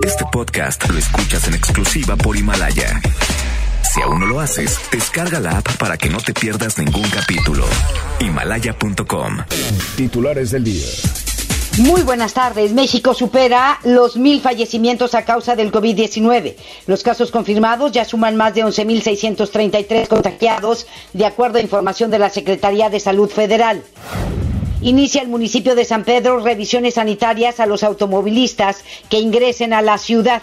Este podcast lo escuchas en exclusiva por Himalaya. Si aún no lo haces, descarga la app para que no te pierdas ningún capítulo. Himalaya.com. Titulares del día. Muy buenas tardes. México supera los mil fallecimientos a causa del COVID-19. Los casos confirmados ya suman más de 11.633 contagiados, de acuerdo a información de la Secretaría de Salud Federal. Inicia el municipio de San Pedro revisiones sanitarias a los automovilistas que ingresen a la ciudad.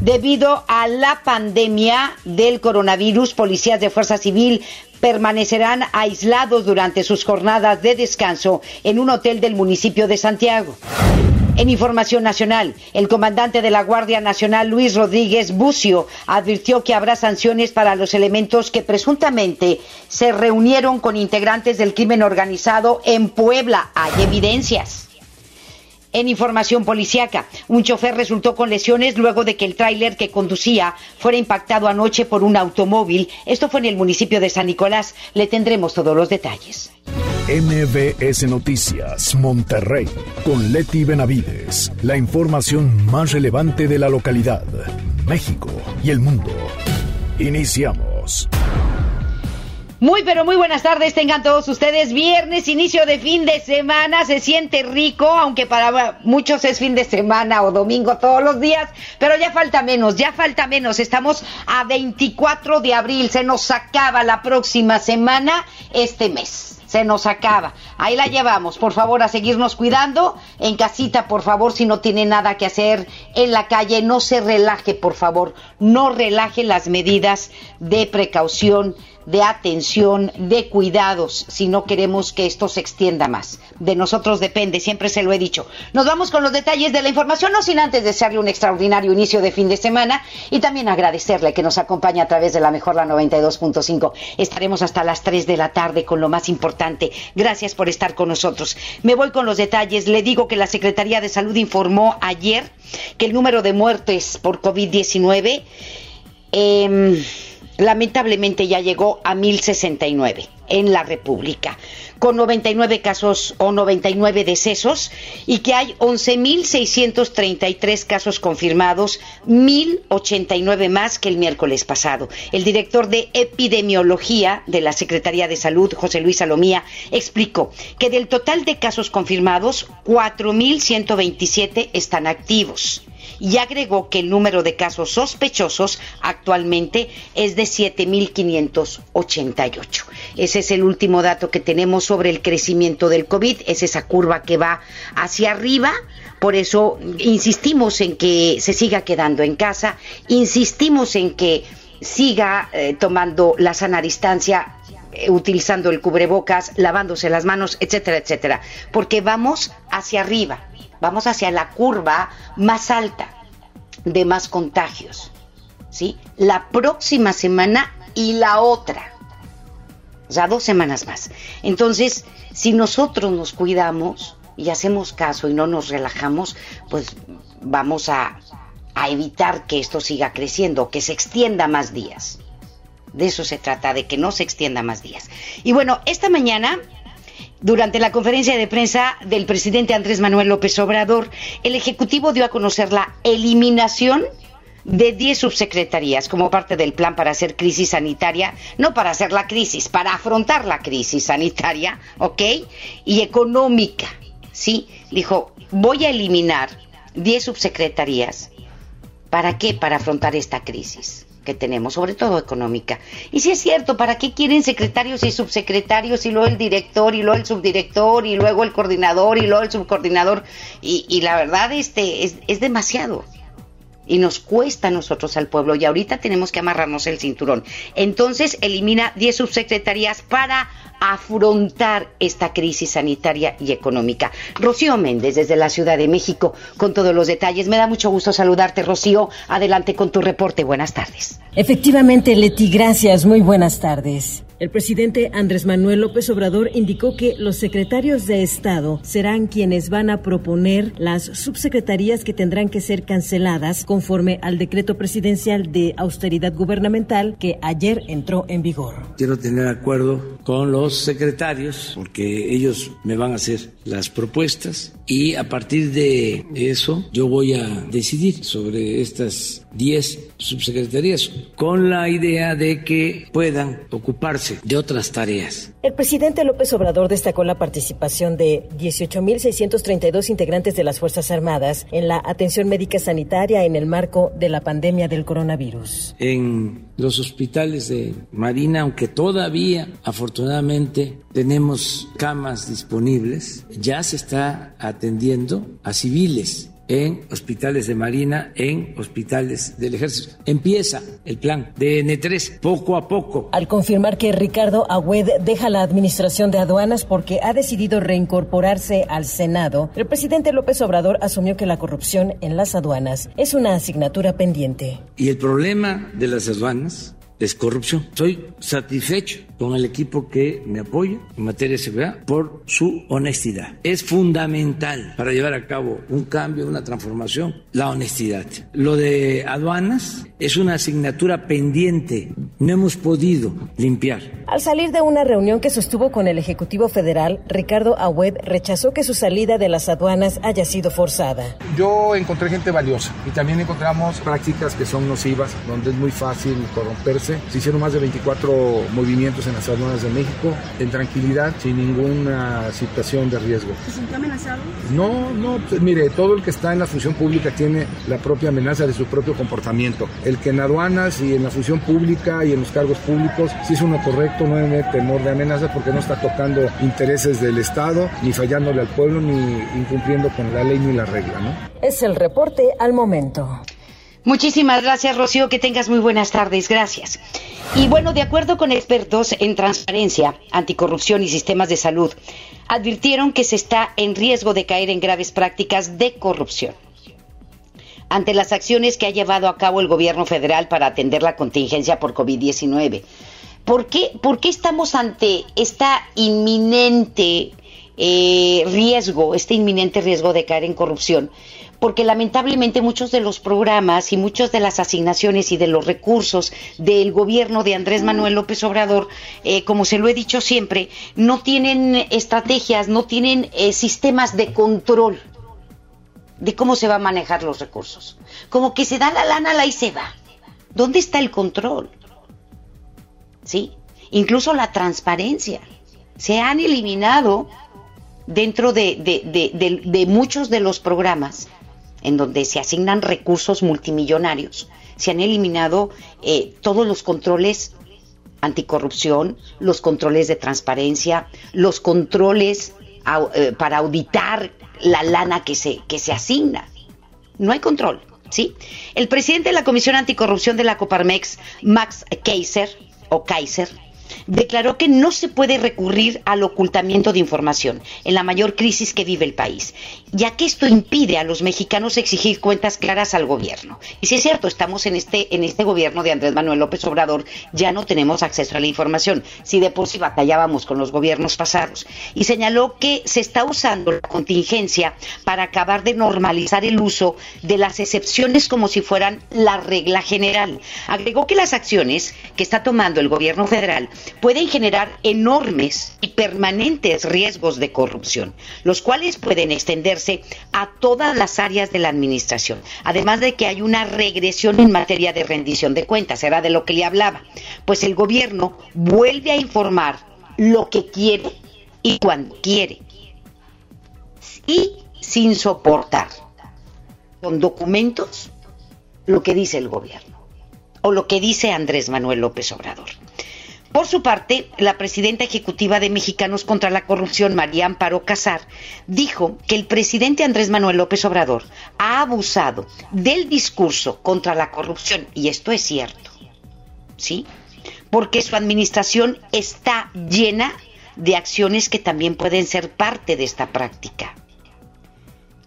Debido a la pandemia del coronavirus, policías de Fuerza Civil permanecerán aislados durante sus jornadas de descanso en un hotel del municipio de Santiago. En información nacional, el comandante de la Guardia Nacional, Luis Rodríguez Bucio, advirtió que habrá sanciones para los elementos que presuntamente se reunieron con integrantes del crimen organizado en Puebla. Hay evidencias. En información policiaca, un chofer resultó con lesiones luego de que el tráiler que conducía fuera impactado anoche por un automóvil. Esto fue en el municipio de San Nicolás. Le tendremos todos los detalles. MBS Noticias, Monterrey, con Leti Benavides. La información más relevante de la localidad, México y el mundo. Iniciamos. Muy, pero muy buenas tardes, tengan todos ustedes. Viernes, inicio de fin de semana, se siente rico, aunque para muchos es fin de semana o domingo todos los días, pero ya falta menos, ya falta menos. Estamos a 24 de abril, se nos acaba la próxima semana este mes se nos acaba. Ahí la llevamos, por favor, a seguirnos cuidando. En casita, por favor, si no tiene nada que hacer en la calle, no se relaje, por favor, no relaje las medidas de precaución de atención, de cuidados, si no queremos que esto se extienda más. De nosotros depende, siempre se lo he dicho. Nos vamos con los detalles de la información, no sin antes desearle un extraordinario inicio de fin de semana y también agradecerle que nos acompañe a través de la mejor la 92.5. Estaremos hasta las 3 de la tarde con lo más importante. Gracias por estar con nosotros. Me voy con los detalles. Le digo que la Secretaría de Salud informó ayer que el número de muertes por COVID-19 eh, lamentablemente ya llegó a 1069 en la República, con 99 casos o 99 decesos y que hay 11.633 casos confirmados, 1.089 más que el miércoles pasado. El director de epidemiología de la Secretaría de Salud, José Luis Salomía, explicó que del total de casos confirmados, 4.127 están activos y agregó que el número de casos sospechosos actualmente es de 7.588. Ese es el último dato que tenemos sobre el crecimiento del COVID, es esa curva que va hacia arriba. Por eso insistimos en que se siga quedando en casa, insistimos en que siga eh, tomando la sana distancia, eh, utilizando el cubrebocas, lavándose las manos, etcétera, etcétera, porque vamos hacia arriba vamos hacia la curva más alta de más contagios. ¿Sí? La próxima semana y la otra. O sea, dos semanas más. Entonces, si nosotros nos cuidamos y hacemos caso y no nos relajamos, pues vamos a, a evitar que esto siga creciendo, que se extienda más días. De eso se trata, de que no se extienda más días. Y bueno, esta mañana durante la conferencia de prensa del presidente Andrés Manuel López Obrador, el Ejecutivo dio a conocer la eliminación de 10 subsecretarías como parte del plan para hacer crisis sanitaria, no para hacer la crisis, para afrontar la crisis sanitaria, ¿ok? Y económica, ¿sí? Dijo, voy a eliminar 10 subsecretarías. ¿Para qué? Para afrontar esta crisis que tenemos, sobre todo económica. Y si es cierto, ¿para qué quieren secretarios y subsecretarios y luego el director y luego el subdirector y luego el coordinador y luego el subcoordinador? Y, y la verdad este, es, es demasiado y nos cuesta a nosotros al pueblo y ahorita tenemos que amarrarnos el cinturón. Entonces elimina 10 subsecretarías para afrontar esta crisis sanitaria y económica. Rocío Méndez desde la Ciudad de México con todos los detalles. Me da mucho gusto saludarte, Rocío. Adelante con tu reporte. Buenas tardes. Efectivamente, Leti, gracias. Muy buenas tardes. El presidente Andrés Manuel López Obrador indicó que los secretarios de Estado serán quienes van a proponer las subsecretarías que tendrán que ser canceladas conforme al decreto presidencial de austeridad gubernamental que ayer entró en vigor. Quiero tener acuerdo con los secretarios, porque ellos me van a hacer las propuestas y a partir de eso yo voy a decidir sobre estas 10 subsecretarías con la idea de que puedan ocuparse de otras tareas. El presidente López Obrador destacó la participación de 18.632 integrantes de las Fuerzas Armadas en la atención médica sanitaria en el marco de la pandemia del coronavirus. En los hospitales de Marina, aunque todavía afortunadamente tenemos camas disponibles, ya se está atendiendo a civiles en hospitales de Marina, en hospitales del Ejército. Empieza el plan de N3 poco a poco. Al confirmar que Ricardo Agüed deja la administración de aduanas porque ha decidido reincorporarse al Senado, el presidente López Obrador asumió que la corrupción en las aduanas es una asignatura pendiente. Y el problema de las aduanas es corrupción. Estoy satisfecho con el equipo que me apoya en materia de seguridad por su honestidad. Es fundamental para llevar a cabo un cambio, una transformación, la honestidad. Lo de aduanas es una asignatura pendiente. No hemos podido limpiar. Al salir de una reunión que sostuvo con el Ejecutivo Federal, Ricardo Agüed rechazó que su salida de las aduanas haya sido forzada. Yo encontré gente valiosa y también encontramos prácticas que son nocivas, donde es muy fácil corromperse. Se hicieron más de 24 movimientos en las aduanas de México en tranquilidad, sin ninguna situación de riesgo. ¿Se sintió amenazado? No, no, pues, mire, todo el que está en la función pública tiene la propia amenaza de su propio comportamiento. El que en aduanas y en la función pública y en los cargos públicos, si es uno correcto, no hay temor de amenaza porque no está tocando intereses del Estado, ni fallándole al pueblo, ni incumpliendo con la ley ni la regla, ¿no? Es el reporte al momento. Muchísimas gracias, Rocío. Que tengas muy buenas tardes. Gracias. Y bueno, de acuerdo con expertos en transparencia, anticorrupción y sistemas de salud, advirtieron que se está en riesgo de caer en graves prácticas de corrupción. Ante las acciones que ha llevado a cabo el gobierno federal para atender la contingencia por COVID-19, ¿por qué, ¿por qué estamos ante esta inminente eh, riesgo, este inminente riesgo de caer en corrupción? Porque lamentablemente muchos de los programas y muchas de las asignaciones y de los recursos del gobierno de Andrés Manuel López Obrador, eh, como se lo he dicho siempre, no tienen estrategias, no tienen eh, sistemas de control de cómo se va a manejar los recursos. Como que se da la lana la y se va. ¿Dónde está el control? ¿Sí? Incluso la transparencia. Se han eliminado dentro de, de muchos de los programas en donde se asignan recursos multimillonarios. Se han eliminado eh, todos los controles anticorrupción, los controles de transparencia, los controles eh, para auditar la lana que se, que se asigna. No hay control, ¿sí? El presidente de la Comisión Anticorrupción de la Coparmex, Max Kaiser, o Kaiser, declaró que no se puede recurrir al ocultamiento de información en la mayor crisis que vive el país, ya que esto impide a los mexicanos exigir cuentas claras al gobierno. Y si es cierto, estamos en este, en este gobierno de Andrés Manuel López Obrador, ya no tenemos acceso a la información, si de por sí batallábamos con los gobiernos pasados. Y señaló que se está usando la contingencia para acabar de normalizar el uso de las excepciones como si fueran la regla general. Agregó que las acciones que está tomando el gobierno federal pueden generar enormes y permanentes riesgos de corrupción, los cuales pueden extenderse a todas las áreas de la administración, además de que hay una regresión en materia de rendición de cuentas, era de lo que le hablaba, pues el gobierno vuelve a informar lo que quiere y cuando quiere, y sin soportar con documentos lo que dice el gobierno o lo que dice Andrés Manuel López Obrador. Por su parte, la presidenta ejecutiva de Mexicanos contra la Corrupción, María Amparo Casar, dijo que el presidente Andrés Manuel López Obrador ha abusado del discurso contra la corrupción, y esto es cierto, ¿sí? Porque su administración está llena de acciones que también pueden ser parte de esta práctica,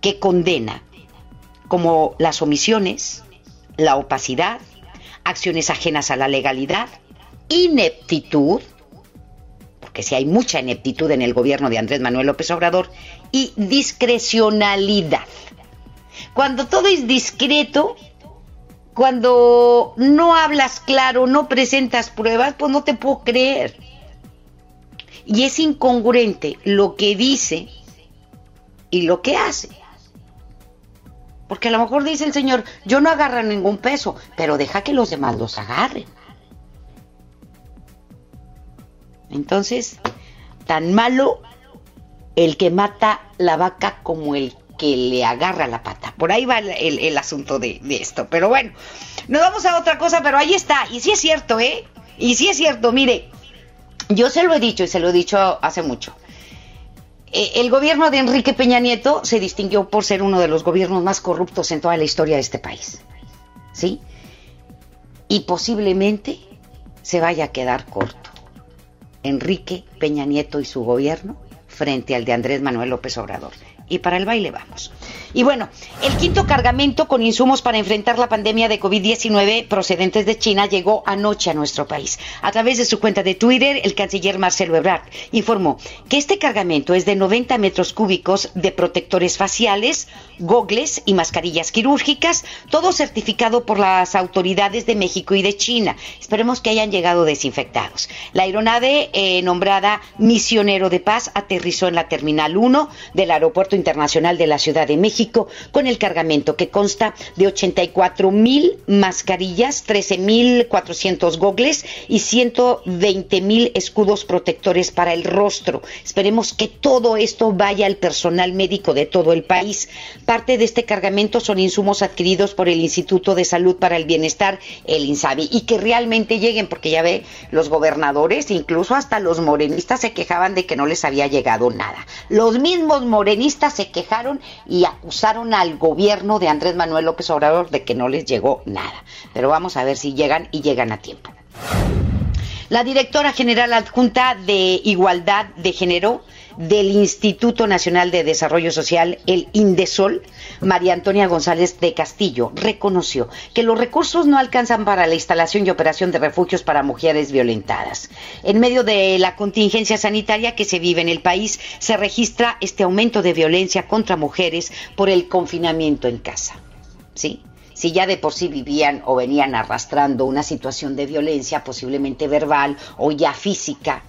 que condena, como las omisiones, la opacidad, acciones ajenas a la legalidad, ineptitud, porque si hay mucha ineptitud en el gobierno de Andrés Manuel López Obrador, y discrecionalidad. Cuando todo es discreto, cuando no hablas claro, no presentas pruebas, pues no te puedo creer. Y es incongruente lo que dice y lo que hace. Porque a lo mejor dice el Señor, yo no agarro ningún peso, pero deja que los demás los agarren. Entonces, tan malo el que mata la vaca como el que le agarra la pata. Por ahí va el, asunto de, de, esto. Pero bueno, nos vamos a otra cosa, pero ahí está. Y sí es cierto, ¿eh? Y sí es cierto, mire, yo se lo he dicho y se lo he dicho hace mucho. Eh, el gobierno de Enrique Peña Nieto se distinguió por ser uno de los gobiernos más corruptos en toda la historia de este país. ¿Sí? Y posiblemente se vaya a quedar corto. Enrique Peña Nieto y su gobierno frente al de Andrés Manuel López Obrador y para el baile vamos. Y bueno, el quinto cargamento con insumos para enfrentar la pandemia de COVID-19 procedentes de China llegó anoche a nuestro país. A través de su cuenta de Twitter, el canciller Marcelo Ebrard informó que este cargamento es de 90 metros cúbicos de protectores faciales, gogles y mascarillas quirúrgicas, todo certificado por las autoridades de México y de China. Esperemos que hayan llegado desinfectados. La aeronave eh, nombrada Misionero de Paz aterrizó en la Terminal 1 del Aeropuerto Internacional de la Ciudad de México con el cargamento que consta de 84 mil mascarillas, 13 mil 400 gogles y 120 mil escudos protectores para el rostro. Esperemos que todo esto vaya al personal médico de todo el país. Parte de este cargamento son insumos adquiridos por el Instituto de Salud para el Bienestar, el INSABI, y que realmente lleguen, porque ya ve, los gobernadores, incluso hasta los morenistas se quejaban de que no les había llegado nada. Los mismos morenistas se quejaron y acusaron al gobierno de Andrés Manuel López Obrador de que no les llegó nada. Pero vamos a ver si llegan y llegan a tiempo. La directora general adjunta de Igualdad de Género del Instituto Nacional de Desarrollo Social, el INDESOL, María Antonia González de Castillo, reconoció que los recursos no alcanzan para la instalación y operación de refugios para mujeres violentadas. En medio de la contingencia sanitaria que se vive en el país, se registra este aumento de violencia contra mujeres por el confinamiento en casa. ¿Sí? si ya de por sí vivían o venían arrastrando una situación de violencia, posiblemente verbal o ya física,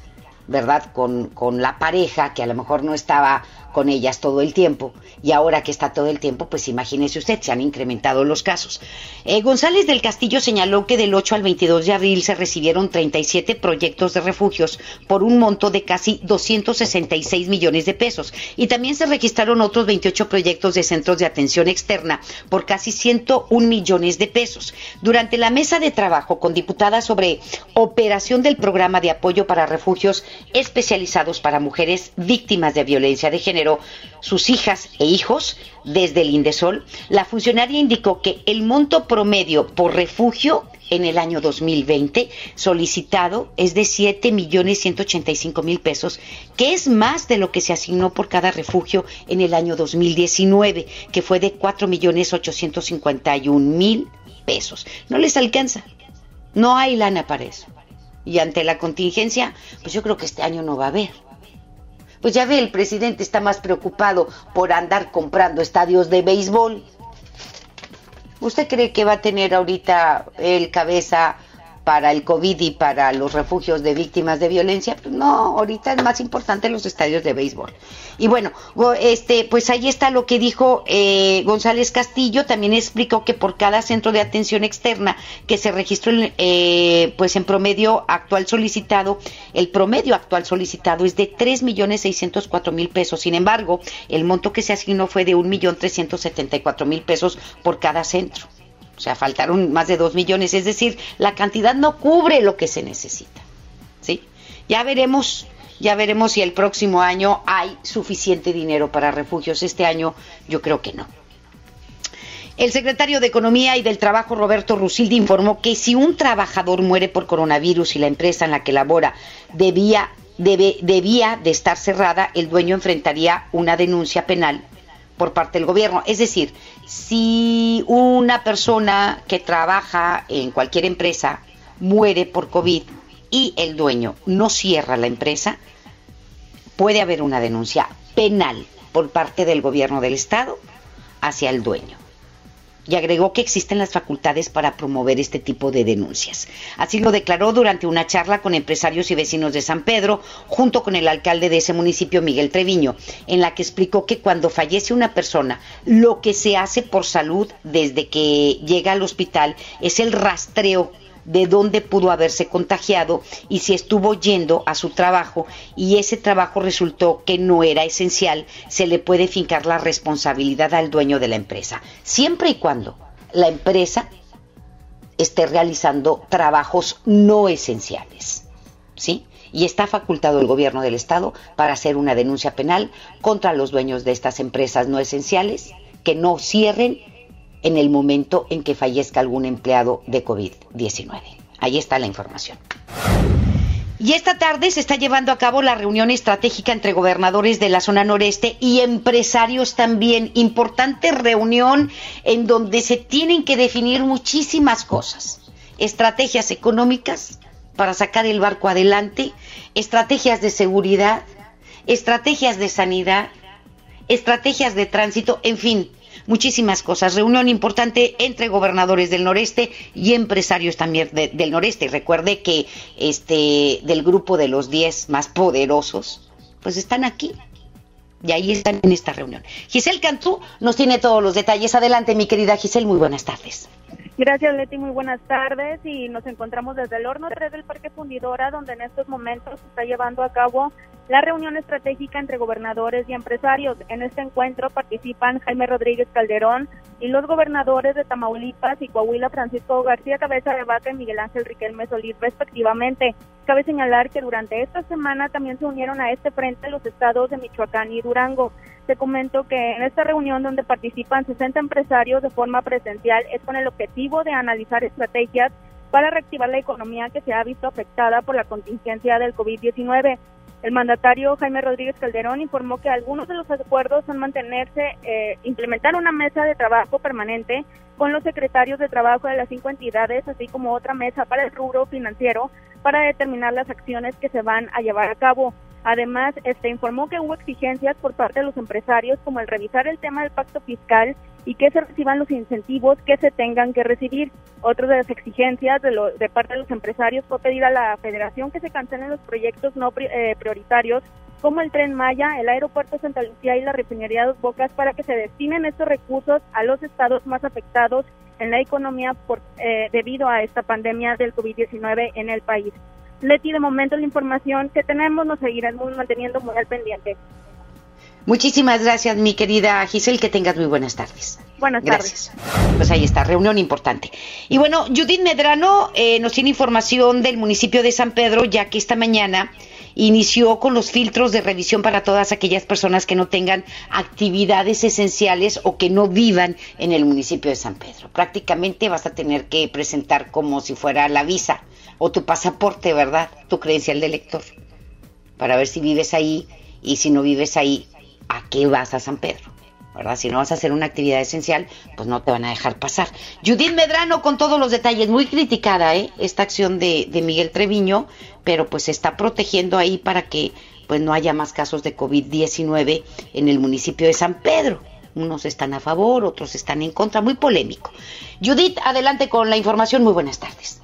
¿verdad? Con, con la pareja que a lo mejor no estaba con ellas todo el tiempo y ahora que está todo el tiempo, pues imagínese usted, se han incrementado los casos. Eh, González del Castillo señaló que del 8 al 22 de abril se recibieron 37 proyectos de refugios por un monto de casi 266 millones de pesos y también se registraron otros 28 proyectos de centros de atención externa por casi 101 millones de pesos. Durante la mesa de trabajo con diputadas sobre operación del programa de apoyo para refugios especializados para mujeres víctimas de violencia de género, sus hijas e hijos desde el Indesol, la funcionaria indicó que el monto promedio por refugio en el año 2020 solicitado es de 7 millones 185 mil pesos, que es más de lo que se asignó por cada refugio en el año 2019, que fue de 4 millones 851 mil pesos. No les alcanza, no hay lana para eso. Y ante la contingencia, pues yo creo que este año no va a haber. Pues ya ve, el presidente está más preocupado por andar comprando estadios de béisbol. ¿Usted cree que va a tener ahorita el cabeza para el COVID y para los refugios de víctimas de violencia, pues no, ahorita es más importante los estadios de béisbol. Y bueno, este, pues ahí está lo que dijo eh, González Castillo, también explicó que por cada centro de atención externa que se registró, eh, pues en promedio actual solicitado, el promedio actual solicitado es de tres millones seiscientos cuatro mil pesos. Sin embargo, el monto que se asignó fue de un millón trescientos setenta y cuatro mil pesos por cada centro. O sea, faltaron más de dos millones, es decir, la cantidad no cubre lo que se necesita. ¿Sí? Ya veremos, ya veremos si el próximo año hay suficiente dinero para refugios. Este año yo creo que no. El secretario de Economía y del Trabajo, Roberto Rusildi, informó que si un trabajador muere por coronavirus y la empresa en la que labora debía, debía de estar cerrada, el dueño enfrentaría una denuncia penal por parte del gobierno. Es decir, si una persona que trabaja en cualquier empresa muere por COVID y el dueño no cierra la empresa, puede haber una denuncia penal por parte del gobierno del Estado hacia el dueño. Y agregó que existen las facultades para promover este tipo de denuncias. Así lo declaró durante una charla con empresarios y vecinos de San Pedro, junto con el alcalde de ese municipio, Miguel Treviño, en la que explicó que cuando fallece una persona, lo que se hace por salud desde que llega al hospital es el rastreo de dónde pudo haberse contagiado y si estuvo yendo a su trabajo y ese trabajo resultó que no era esencial, se le puede fincar la responsabilidad al dueño de la empresa, siempre y cuando la empresa esté realizando trabajos no esenciales. ¿Sí? y está facultado el gobierno del estado para hacer una denuncia penal contra los dueños de estas empresas no esenciales que no cierren en el momento en que fallezca algún empleado de COVID-19. Ahí está la información. Y esta tarde se está llevando a cabo la reunión estratégica entre gobernadores de la zona noreste y empresarios también. Importante reunión en donde se tienen que definir muchísimas cosas. Estrategias económicas para sacar el barco adelante, estrategias de seguridad, estrategias de sanidad, estrategias de tránsito, en fin, muchísimas cosas. Reunión importante entre gobernadores del noreste y empresarios también del noreste. Recuerde que este del grupo de los 10 más poderosos, pues están aquí. Y ahí están en esta reunión. Giselle Cantú nos tiene todos los detalles. Adelante, mi querida Giselle, muy buenas tardes. Gracias, Leti. Muy buenas tardes. Y nos encontramos desde el horno 3 del Parque Fundidora, donde en estos momentos se está llevando a cabo la reunión estratégica entre gobernadores y empresarios. En este encuentro participan Jaime Rodríguez Calderón y los gobernadores de Tamaulipas y Coahuila, Francisco García Cabeza de Vaca y Miguel Ángel Riquelme Solís, respectivamente. Cabe señalar que durante esta semana también se unieron a este frente los estados de Michoacán y Durango. Te comento que en esta reunión donde participan 60 empresarios de forma presencial es con el objetivo de analizar estrategias para reactivar la economía que se ha visto afectada por la contingencia del COVID-19. El mandatario Jaime Rodríguez Calderón informó que algunos de los acuerdos son mantenerse, eh, implementar una mesa de trabajo permanente con los secretarios de trabajo de las cinco entidades, así como otra mesa para el rubro financiero para determinar las acciones que se van a llevar a cabo. Además, este informó que hubo exigencias por parte de los empresarios como el revisar el tema del pacto fiscal y que se reciban los incentivos que se tengan que recibir. Otra de las exigencias de, de parte de los empresarios fue pedir a la federación que se cancelen los proyectos no eh, prioritarios como el tren Maya, el aeropuerto Santa Lucía y la refinería Dos Bocas para que se destinen estos recursos a los estados más afectados en la economía por, eh, debido a esta pandemia del COVID-19 en el país. Leti, de momento la información que tenemos nos seguiremos manteniendo muy al pendiente. Muchísimas gracias, mi querida Giselle, que tengas muy buenas tardes. Buenas gracias. Pues ahí está, reunión importante. Y bueno, Judith Medrano eh, nos tiene información del municipio de San Pedro, ya que esta mañana inició con los filtros de revisión para todas aquellas personas que no tengan actividades esenciales o que no vivan en el municipio de San Pedro. Prácticamente vas a tener que presentar como si fuera la visa o tu pasaporte, ¿verdad? Tu credencial de lector, para ver si vives ahí y si no vives ahí, ¿a qué vas a San Pedro? ¿Verdad? Si no vas a hacer una actividad esencial, pues no te van a dejar pasar. Judith Medrano con todos los detalles, muy criticada, ¿eh? Esta acción de, de Miguel Treviño, pero pues se está protegiendo ahí para que pues no haya más casos de COVID-19 en el municipio de San Pedro. Unos están a favor, otros están en contra, muy polémico. Judith, adelante con la información, muy buenas tardes.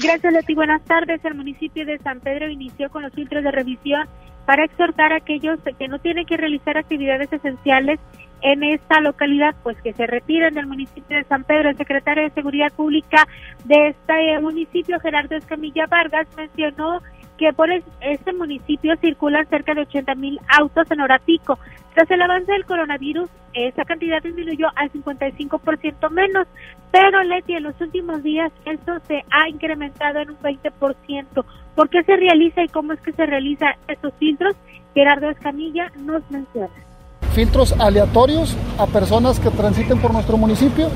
Gracias, Leti. Buenas tardes. El municipio de San Pedro inició con los filtros de revisión para exhortar a aquellos que no tienen que realizar actividades esenciales en esta localidad, pues que se retiren del municipio de San Pedro. El secretario de Seguridad Pública de este municipio, Gerardo Escamilla Vargas, mencionó que por este municipio circulan cerca de 80 mil autos en hora pico. Tras el avance del coronavirus, esa cantidad disminuyó al 55% menos, pero Leti, en los últimos días esto se ha incrementado en un 20%. ¿Por qué se realiza y cómo es que se realizan estos filtros? Gerardo Escamilla nos menciona. Filtros aleatorios a personas que transiten por nuestro municipio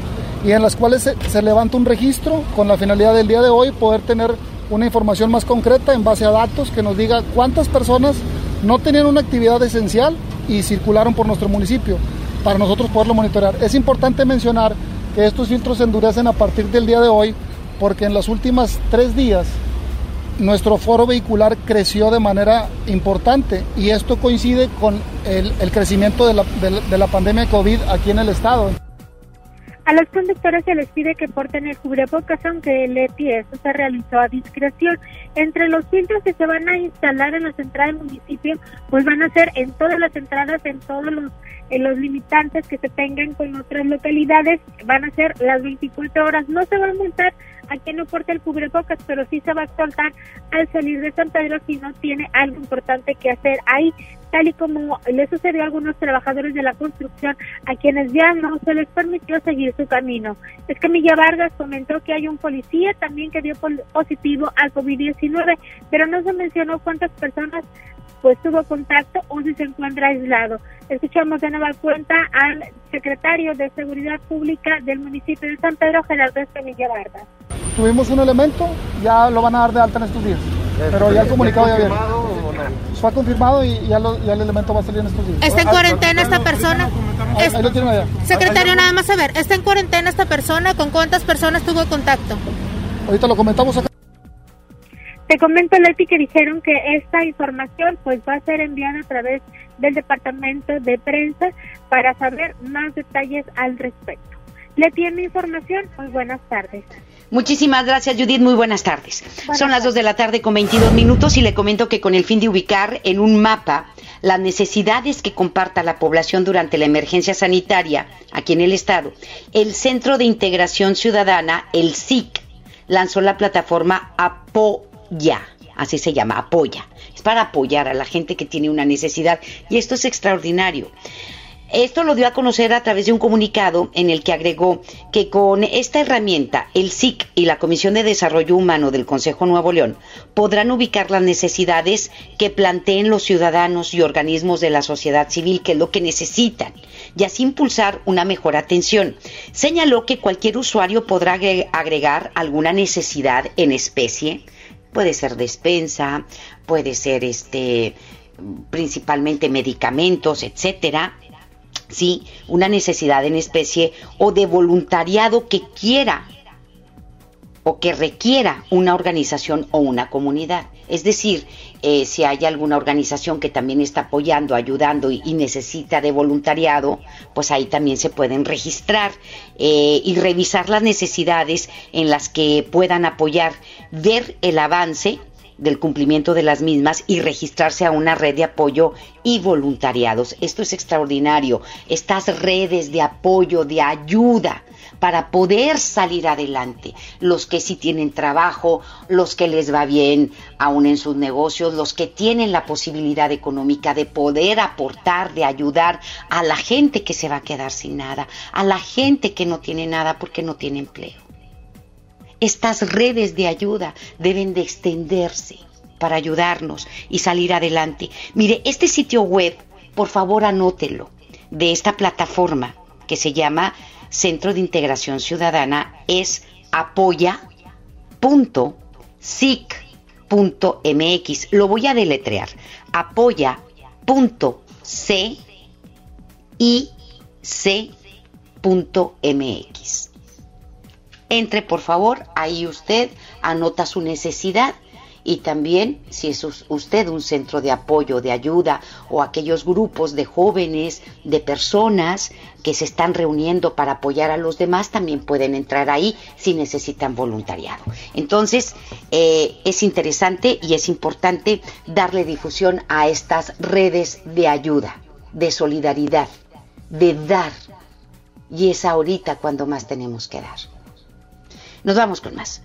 y en las cuales se, se levanta un registro con la finalidad del día de hoy poder tener una información más concreta en base a datos que nos diga cuántas personas no tenían una actividad esencial y circularon por nuestro municipio para nosotros poderlo monitorear. Es importante mencionar que estos filtros se endurecen a partir del día de hoy porque en los últimos tres días nuestro foro vehicular creció de manera importante y esto coincide con el, crecimiento de la, de la pandemia de COVID aquí en el estado. A los conductores se les pide que porten el cubrebocas, aunque Leti eso se realizó a discreción. Entre los filtros que se van a instalar en las entradas del municipio, pues van a ser en todas las entradas, en todos los, en los limitantes que se tengan con otras localidades, van a ser las 24 horas. No se va a multar a quien no porte el cubrebocas, pero sí se va a soltar al salir de San Pedro si no tiene algo importante que hacer ahí, tal y como le sucedió a algunos trabajadores de la construcción a quienes ya no se les permitió seguir su camino. Es que Milla Vargas comentó que hay un policía también que dio positivo al COVID-19, pero no se mencionó cuántas personas pues tuvo contacto o si se encuentra aislado. Escuchamos de nueva cuenta al secretario de Seguridad Pública del municipio de San Pedro, Gerardo Escamilla Vargas. Tuvimos un elemento, ya lo van a dar de alta en estos días, pero ya el comunicado ya viene. Fue confirmado y ya, el elemento va a salir en estos días. ¿Está en cuarentena esta persona? Ahí lo tienen allá. Secretario, nada más a ver, ¿está en cuarentena esta persona? ¿Con cuántas personas tuvo contacto? Ahorita lo comentamos acá. Te comento, Leti, que dijeron que esta información pues va a ser enviada a través del departamento de prensa para saber más detalles al respecto. Leti, en mi información, muy buenas tardes. Muchísimas gracias, Judith. Muy buenas tardes. Son las 2 de la tarde con 22 minutos y le comento que con el fin de ubicar en un mapa las necesidades que comparta la población durante la emergencia sanitaria aquí en el Estado, el Centro de Integración Ciudadana, el SIC, lanzó la plataforma Apo ya, así se llama, apoya. Es para apoyar a la gente que tiene una necesidad y esto es extraordinario. Esto lo dio a conocer a través de un comunicado en el que agregó que con esta herramienta el SIC y la Comisión de Desarrollo Humano del Consejo Nuevo León podrán ubicar las necesidades que planteen los ciudadanos y organismos de la sociedad civil, que es lo que necesitan, y así impulsar una mejor atención. Señaló que cualquier usuario podrá agregar alguna necesidad en especie, puede ser despensa, puede ser este principalmente medicamentos, etcétera. Sí, una necesidad en especie o de voluntariado que quiera o que requiera una organización o una comunidad. Es decir, eh, si hay alguna organización que también está apoyando, ayudando y, necesita de voluntariado, pues ahí también se pueden registrar eh, y revisar las necesidades en las que puedan apoyar, ver el avance del cumplimiento de las mismas y registrarse a una red de apoyo y voluntariados. Esto es extraordinario. Estas redes de apoyo, de ayuda, para poder salir adelante. Los que sí tienen trabajo, los que les va bien aún en sus negocios, los que tienen la posibilidad económica de poder aportar, de ayudar a la gente que se va a quedar sin nada, a la gente que no tiene nada porque no tiene empleo. Estas redes de ayuda deben de extenderse para ayudarnos y salir adelante. Mire, este sitio web, por favor anótelo, de esta plataforma que se llama Centro de Integración Ciudadana es apoya.sic.mx. Lo voy a deletrear. apoya.cic.mx. Entre por favor, ahí usted anota su necesidad y también si es usted un centro de apoyo, de ayuda o aquellos grupos de jóvenes, de personas que se están reuniendo para apoyar a los demás, también pueden entrar ahí si necesitan voluntariado. Entonces, eh, es interesante y es importante darle difusión a estas redes de ayuda, de solidaridad, de dar. Y es ahorita cuando más tenemos que dar. Nos vamos con más.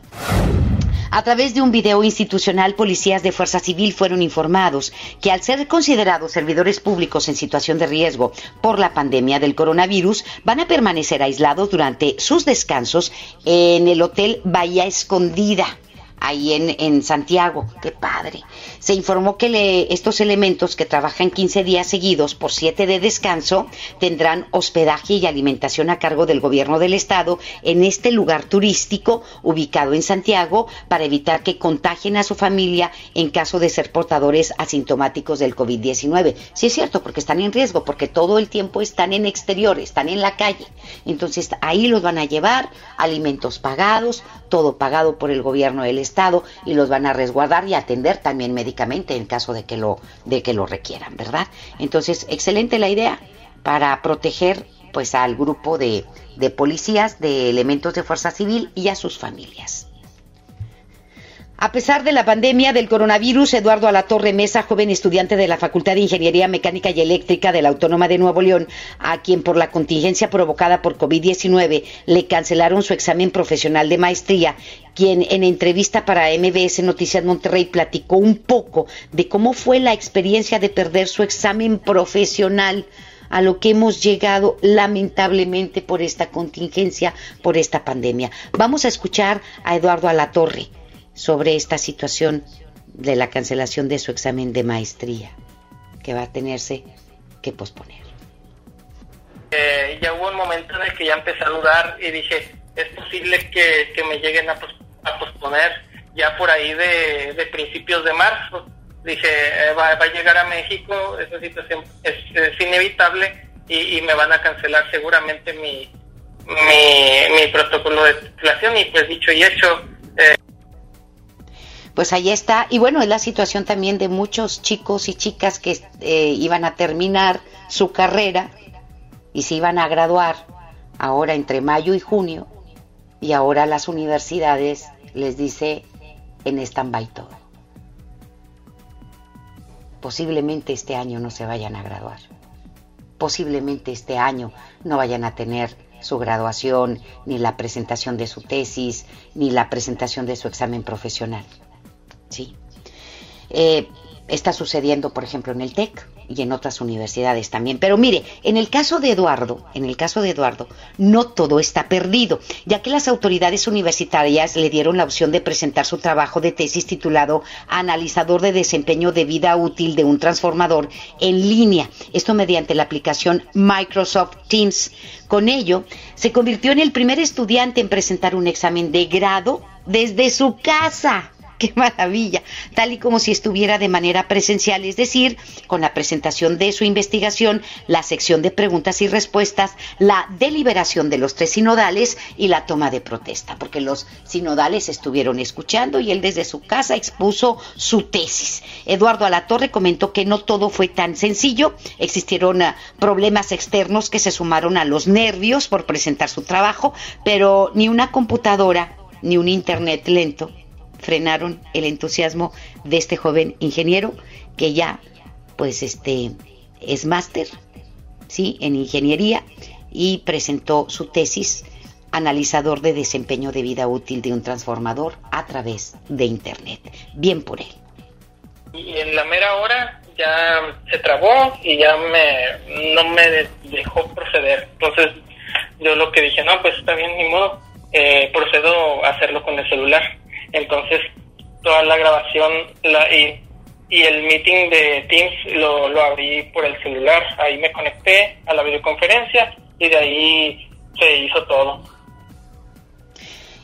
A través de un video institucional, policías de Fuerza Civil fueron informados que al ser considerados servidores públicos en situación de riesgo por la pandemia del coronavirus, van a permanecer aislados durante sus descansos en el Hotel Bahía Escondida ahí en, en Santiago. Qué padre. Se informó que estos elementos que trabajan 15 días seguidos por 7 de descanso tendrán hospedaje y alimentación a cargo del gobierno del estado en este lugar turístico ubicado en Santiago para evitar que contagien a su familia en caso de ser portadores asintomáticos del COVID-19. Sí es cierto, porque están en riesgo, porque todo el tiempo están en exterior, están en la calle. Entonces ahí los van a llevar, alimentos pagados, todo pagado por el gobierno del estado Estado y los van a resguardar y atender también médicamente en caso de que lo, de que lo requieran, ¿verdad? Entonces, excelente la idea para proteger pues al grupo de, de policías, de elementos de fuerza civil y a sus familias. A pesar de la pandemia del coronavirus, Eduardo Alatorre Mesa, joven estudiante de la Facultad de Ingeniería Mecánica y Eléctrica de la Autónoma de Nuevo León, a quien por la contingencia provocada por COVID-19 le cancelaron su examen profesional de maestría, quien en entrevista para MBS Noticias Monterrey platicó un poco de cómo fue la experiencia de perder su examen profesional a lo que hemos llegado lamentablemente por esta contingencia, por esta pandemia. Vamos a escuchar a Eduardo Alatorre sobre esta situación de la cancelación de su examen de maestría, que va a tenerse que posponer. Eh, ya hubo un momento en el que ya empecé a dudar y dije, es posible que, me lleguen a, posponer ya por ahí de, principios de marzo. Dije, eh, va, a llegar a México, esa situación es, inevitable y, me van a cancelar seguramente mi, mi, mi protocolo de titulación y pues dicho y hecho, eh, pues ahí está. Y bueno, es la situación también de muchos chicos y chicas que eh, iban a terminar su carrera y se iban a graduar ahora entre mayo y junio y ahora las universidades les dice en stand-by todo. Posiblemente este año no se vayan a graduar. Posiblemente este año no vayan a tener su graduación, ni la presentación de su tesis, ni la presentación de su examen profesional. ¿Sí? Eh, está sucediendo, por ejemplo, en el TEC y en otras universidades también. Pero mire, en el caso de Eduardo, en el caso de Eduardo, no todo está perdido, ya que las autoridades universitarias le dieron la opción de presentar su trabajo de tesis titulado Analizador de desempeño de vida útil de un transformador en línea, esto mediante la aplicación Microsoft Teams. Con ello, se convirtió en el primer estudiante en presentar un examen de grado desde su casa qué maravilla, tal y como si estuviera de manera presencial, es decir, con la presentación de su investigación, la sección de preguntas y respuestas, la deliberación de los tres sinodales y la toma de protesta, porque los sinodales estuvieron escuchando y él desde su casa expuso su tesis. Eduardo Alatorre comentó que no todo fue tan sencillo, existieron ah, problemas externos que se sumaron a los nervios por presentar su trabajo, pero ni una computadora ni un internet lento frenaron el entusiasmo de este joven ingeniero que ya pues este es máster sí en ingeniería y presentó su tesis analizador de desempeño de vida útil de un transformador a través de internet. Bien por él. Y en la mera hora ya se trabó y ya me no me dejó proceder. Entonces yo lo que dije no pues está bien ni modo eh, procedo a hacerlo con el celular entonces, toda la grabación la, y, el meeting de Teams lo, lo abrí por el celular. Ahí me conecté a la videoconferencia y de ahí se hizo todo.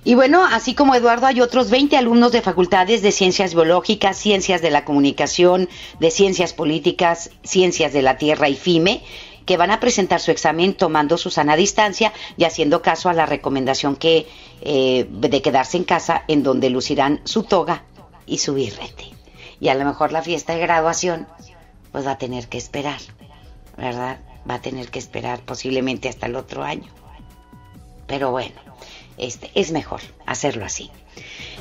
Y bueno, así como Eduardo, hay otros 20 alumnos de facultades de ciencias biológicas, ciencias de la comunicación, de ciencias políticas, ciencias de la tierra y FIME, que van a presentar su examen tomando su sana distancia y haciendo caso a la recomendación que eh, de quedarse en casa en donde lucirán su toga y su birrete. Y a lo mejor la fiesta de graduación pues va a tener que esperar, ¿verdad? Va a tener que esperar posiblemente hasta el otro año. Pero bueno, este es mejor hacerlo así.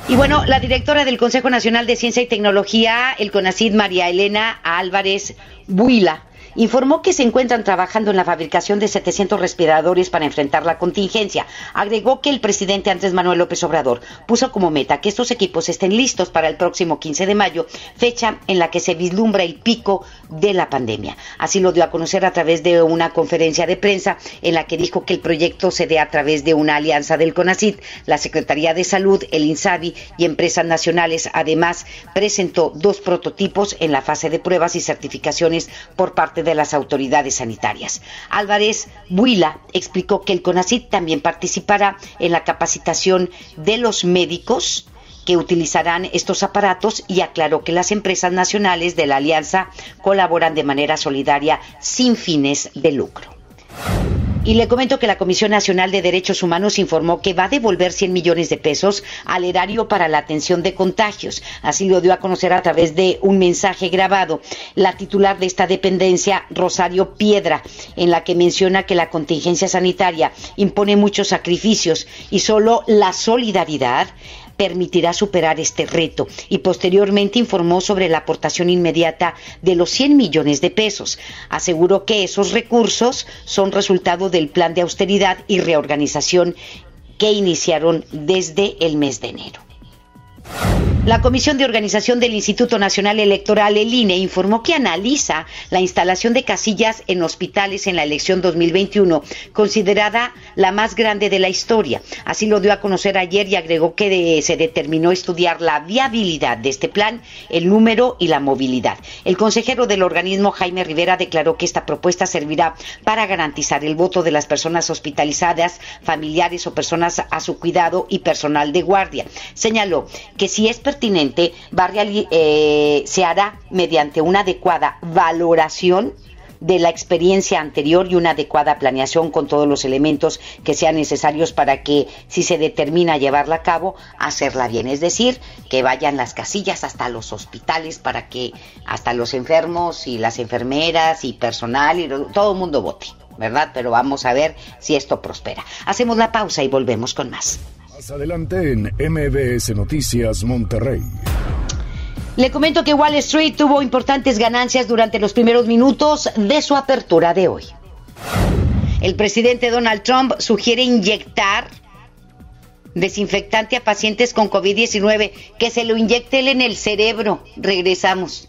Y bueno, la directora del Consejo Nacional de Ciencia y Tecnología, el CONACID, María Elena Álvarez Buila, informó que se encuentran trabajando en la fabricación de 700 respiradores para enfrentar la contingencia. Agregó que el presidente Andrés Manuel López Obrador puso como meta que estos equipos estén listos para el próximo 15 de mayo, fecha en la que se vislumbra el pico de la pandemia. Así lo dio a conocer a través de una conferencia de prensa en la que dijo que el proyecto se dé a través de una alianza del CONACID, la Secretaría de Salud, el INSABI y empresas nacionales. Además, presentó dos prototipos en la fase de pruebas y certificaciones por parte de las autoridades sanitarias. Álvarez Buila explicó que el CONACID también participará en la capacitación de los médicos que utilizarán estos aparatos y aclaró que las empresas nacionales de la alianza colaboran de manera solidaria sin fines de lucro. Y le comento que la Comisión Nacional de Derechos Humanos informó que va a devolver 100 millones de pesos al erario para la atención de contagios. Así lo dio a conocer a través de un mensaje grabado la titular de esta dependencia, Rosario Piedra, en la que menciona que la contingencia sanitaria impone muchos sacrificios y solo la solidaridad permitirá superar este reto y posteriormente informó sobre la aportación inmediata de los 100 millones de pesos. Aseguró que esos recursos son resultado del plan de austeridad y reorganización que iniciaron desde el mes de enero. La Comisión de Organización del Instituto Nacional Electoral, el INE, informó que analiza la instalación de casillas en hospitales en la elección 2021, considerada la más grande de la historia. Así lo dio a conocer ayer y agregó que se determinó estudiar la viabilidad de este plan, el número y la movilidad. El consejero del organismo, Jaime Rivera, declaró que esta propuesta servirá para garantizar el voto de las personas hospitalizadas, familiares o personas a su cuidado y personal de guardia. Señaló que si es pertinente eh, se hará mediante una adecuada valoración de la experiencia anterior y una adecuada planeación con todos los elementos que sean necesarios para que, si se determina llevarla a cabo, hacerla bien. Es decir, que vayan las casillas hasta los hospitales para que hasta los enfermos y las enfermeras y personal y todo el mundo vote, ¿verdad? Pero vamos a ver si esto prospera. Hacemos la pausa y volvemos con más. Más adelante en MBS Noticias Monterrey. Le comento que Wall Street tuvo importantes ganancias durante los primeros minutos de su apertura de hoy. El presidente Donald Trump sugiere inyectar desinfectante a pacientes con COVID-19, que se lo inyecte él en el cerebro. Regresamos.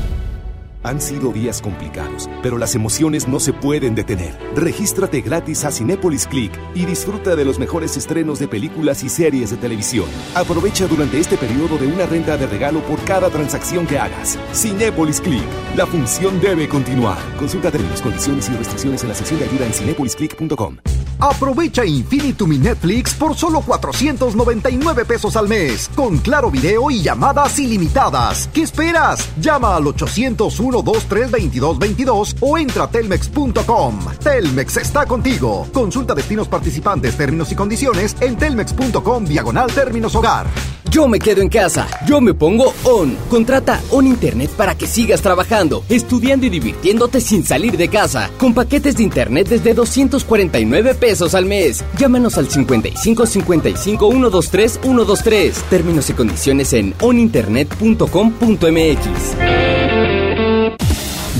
Han sido días complicados, pero las emociones no se pueden detener. Regístrate gratis a Cinépolis Click y disfruta de los mejores estrenos de películas y series de televisión. Aprovecha durante este periodo de una renta de regalo por cada transacción que hagas. Cinépolis Click. La función debe continuar. Consulta términos, condiciones y restricciones en la sección de ayuda en cinepolisclick.com. Aprovecha Infinitum Netflix por solo 499 pesos al mes, con claro video y llamadas ilimitadas. ¿Qué esperas? Llama al 801 123 o entra a telmex.com. Telmex está contigo. Consulta destinos participantes, términos y condiciones en telmex.com diagonal términos hogar. Yo me quedo en casa. Yo me pongo on. Contrata On Internet para que sigas trabajando, estudiando y divirtiéndote sin salir de casa. Con paquetes de Internet desde 249 pesos al mes. Llámanos al 55 55 123 123. Términos y condiciones en oninternet.com.mx.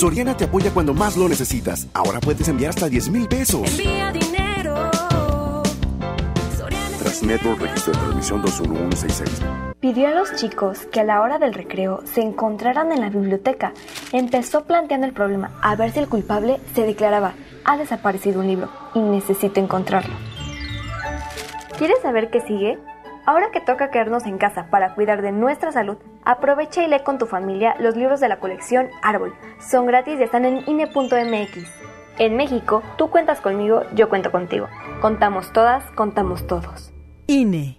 Soriana te apoya cuando más lo necesitas. Ahora puedes enviar hasta 10 mil pesos. Envía dinero. Network Registro de Transmisión 21166. Pidió a los chicos que a la hora del recreo se encontraran en la biblioteca. Empezó planteando el problema a ver si el culpable se declaraba. Ha desaparecido un libro y necesito encontrarlo. ¿Quieres saber qué sigue? Ahora que toca quedarnos en casa para cuidar de nuestra salud, aprovecha y lee con tu familia los libros de la colección Árbol. Son gratis y están en INE.mx. En México, tú cuentas conmigo, yo cuento contigo. Contamos todas, contamos todos. INE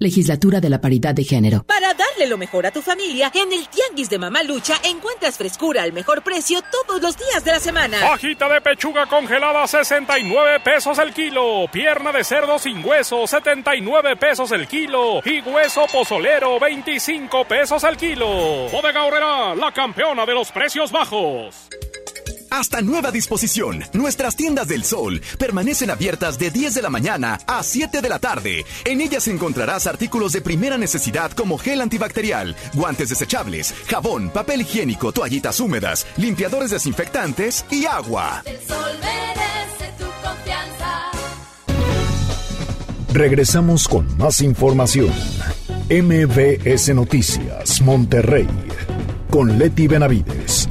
Legislatura de la Paridad de Género. Para darle lo mejor a tu familia, en el Tianguis de Mamá Lucha encuentras frescura al mejor precio todos los días de la semana. Hojita de pechuga congelada 69 pesos el kilo. Pierna de cerdo sin hueso 79 pesos el kilo. Y hueso pozolero 25 pesos el kilo. Bodega Horrera, la campeona de los precios bajos. Hasta nueva disposición, nuestras tiendas del sol permanecen abiertas de 10 de la mañana a 7 de la tarde. En ellas encontrarás artículos de primera necesidad como gel antibacterial, guantes desechables, jabón, papel higiénico, toallitas húmedas, limpiadores desinfectantes y agua. El sol merece tu confianza. Regresamos con más información. MBS Noticias, Monterrey, con Leti Benavides.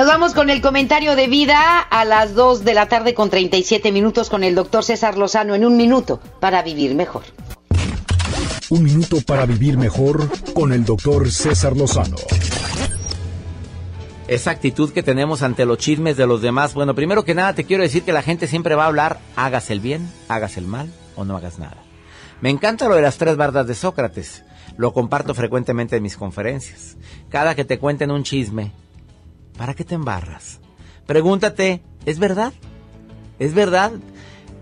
Nos vamos con el comentario de vida a las 2 de la tarde con 37 minutos con el doctor César Lozano en un minuto para vivir mejor. Un minuto para vivir mejor con el doctor César Lozano. Esa actitud que tenemos ante los chismes de los demás. Bueno, primero que nada te quiero decir que la gente siempre va a hablar, hagas el bien, hagas el mal o no hagas nada. Me encanta lo de las tres bardas de Sócrates. Lo comparto frecuentemente en mis conferencias. Cada que te cuenten un chisme, ¿para qué te embarras? Pregúntate, ¿es verdad? ¿Es verdad?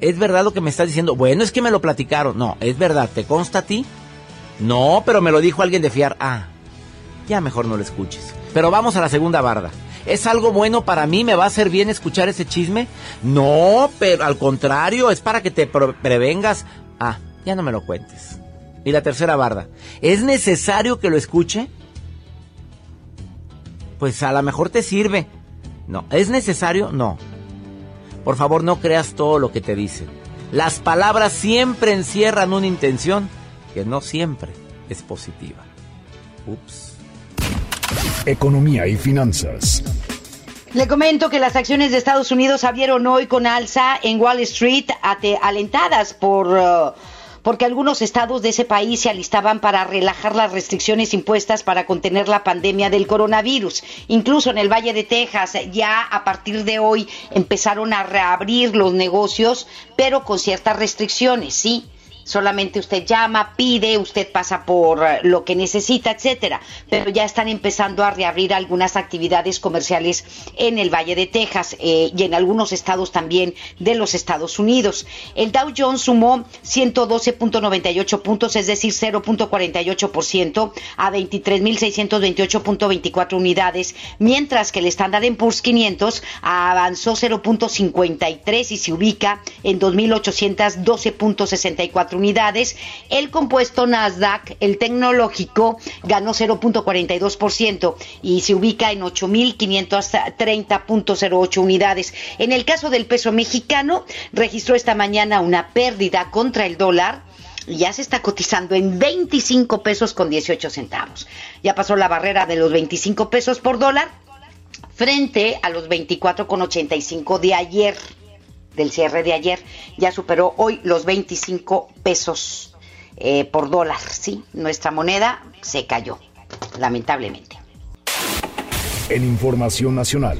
¿Es verdad lo que me estás diciendo? Bueno, es que me lo platicaron. No, ¿es verdad? ¿Te consta a ti? No, pero me lo dijo alguien de fiar. Ah, ya mejor no lo escuches. Pero vamos a la segunda barda. ¿Es algo bueno para mí? ¿Me va a hacer bien escuchar ese chisme? No, pero al contrario, es para que te prevengas. Ah, ya no me lo cuentes. Y la tercera barda. ¿Es necesario que lo escuche? Pues a lo mejor te sirve. No, ¿es necesario? No. Por favor, no creas todo lo que te dicen. Las palabras siempre encierran una intención que no siempre es positiva. Ups. Economía y finanzas. Le comento que las acciones de Estados Unidos abrieron hoy con alza en Wall Street, alentadas por uh, porque algunos estados de ese país se alistaban para relajar las restricciones impuestas para contener la pandemia del coronavirus. Incluso en el Valle de Texas ya a partir de hoy empezaron a reabrir los negocios, pero con ciertas restricciones, ¿sí? Solamente usted llama, pide, usted pasa por eh, lo que necesita, etcétera. Pero ya están empezando a reabrir algunas actividades comerciales en el Valle de Texas eh, y en algunos estados también de los Estados Unidos. El Dow Jones sumó 112.98 puntos, es decir, 0.48% a 23.628.24 unidades, mientras que el Standard Poor's 500 avanzó 0.53 y se ubica en 2.812.64 unidades. El compuesto Nasdaq, el tecnológico, ganó 0.42% y se ubica en 8.530.08 unidades. En el caso del peso mexicano, registró esta mañana una pérdida contra el dólar ya se está cotizando en 25 pesos con 18 centavos. Ya pasó la barrera de los 25 pesos por dólar frente a los 24,85 de ayer, del cierre de ayer. Ya superó hoy los 25 pesos eh, por dólar, ¿sí? Nuestra moneda se cayó, lamentablemente. En Información Nacional.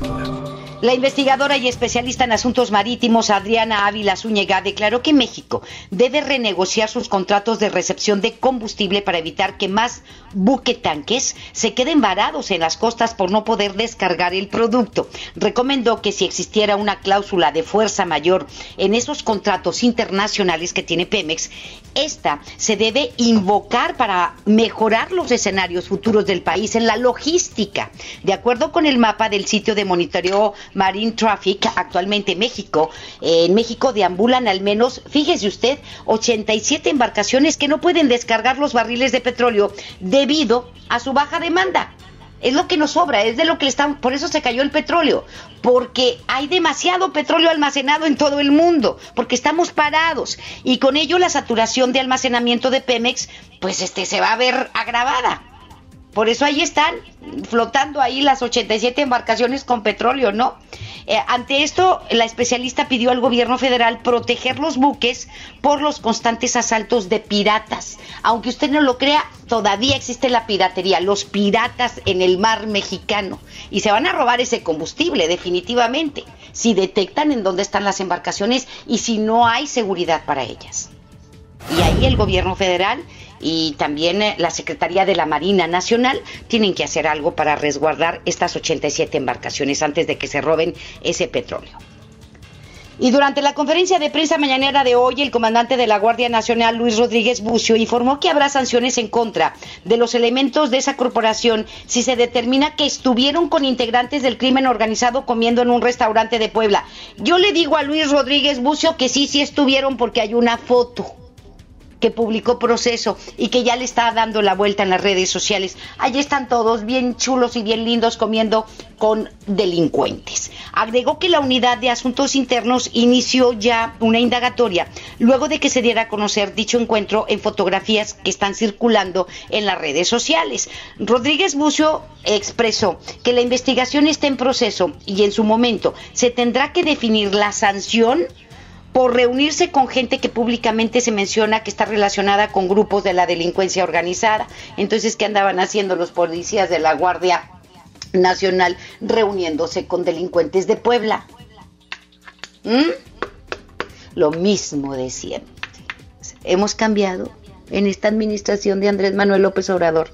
La investigadora y especialista en asuntos marítimos Adriana Ávila Zúñiga declaró que México debe renegociar sus contratos de recepción de combustible para evitar que más buquetanques se queden varados en las costas por no poder descargar el producto. Recomendó que si existiera una cláusula de fuerza mayor en esos contratos internacionales que tiene Pemex, esta se debe invocar para mejorar los escenarios futuros del país en la logística. De acuerdo con el mapa del sitio de monitoreo Marine Traffic, actualmente México, eh, en México deambulan al menos, fíjese usted, 87 embarcaciones que no pueden descargar los barriles de petróleo debido a su baja demanda. Es lo que nos sobra, es de lo que le están, por eso se cayó el petróleo, porque hay demasiado petróleo almacenado en todo el mundo, porque estamos parados y con ello la saturación de almacenamiento de Pemex, pues este se va a ver agravada. Por eso ahí están flotando ahí las 87 embarcaciones con petróleo, ¿no? Eh, ante esto, la especialista pidió al gobierno federal proteger los buques por los constantes asaltos de piratas. Aunque usted no lo crea, todavía existe la piratería, los piratas en el mar mexicano. Y se van a robar ese combustible, definitivamente, si detectan en dónde están las embarcaciones y si no hay seguridad para ellas. Y ahí el gobierno federal y también eh, la Secretaría de la Marina Nacional tienen que hacer algo para resguardar estas 87 embarcaciones antes de que se roben ese petróleo. Y durante la conferencia de prensa mañanera de hoy, el comandante de la Guardia Nacional, Luis Rodríguez Bucio, informó que habrá sanciones en contra de los elementos de esa corporación si se determina que estuvieron con integrantes del crimen organizado comiendo en un restaurante de Puebla. Yo le digo a Luis Rodríguez Bucio que sí, sí estuvieron porque hay una foto que publicó Proceso y que ya le está dando la vuelta en las redes sociales. Allí están todos bien chulos y bien lindos comiendo con delincuentes. Agregó que la unidad de asuntos internos inició ya una indagatoria luego de que se diera a conocer dicho encuentro en fotografías que están circulando en las redes sociales. Rodríguez Bucio expresó que la investigación está en proceso y en su momento se tendrá que definir la sanción por reunirse con gente que públicamente se menciona que está relacionada con grupos de la delincuencia organizada. Entonces, ¿qué andaban haciendo los policías de la Guardia Nacional reuniéndose con delincuentes de Puebla? ¿Mm? Lo mismo de siempre. Hemos cambiado en esta administración de Andrés Manuel López Obrador.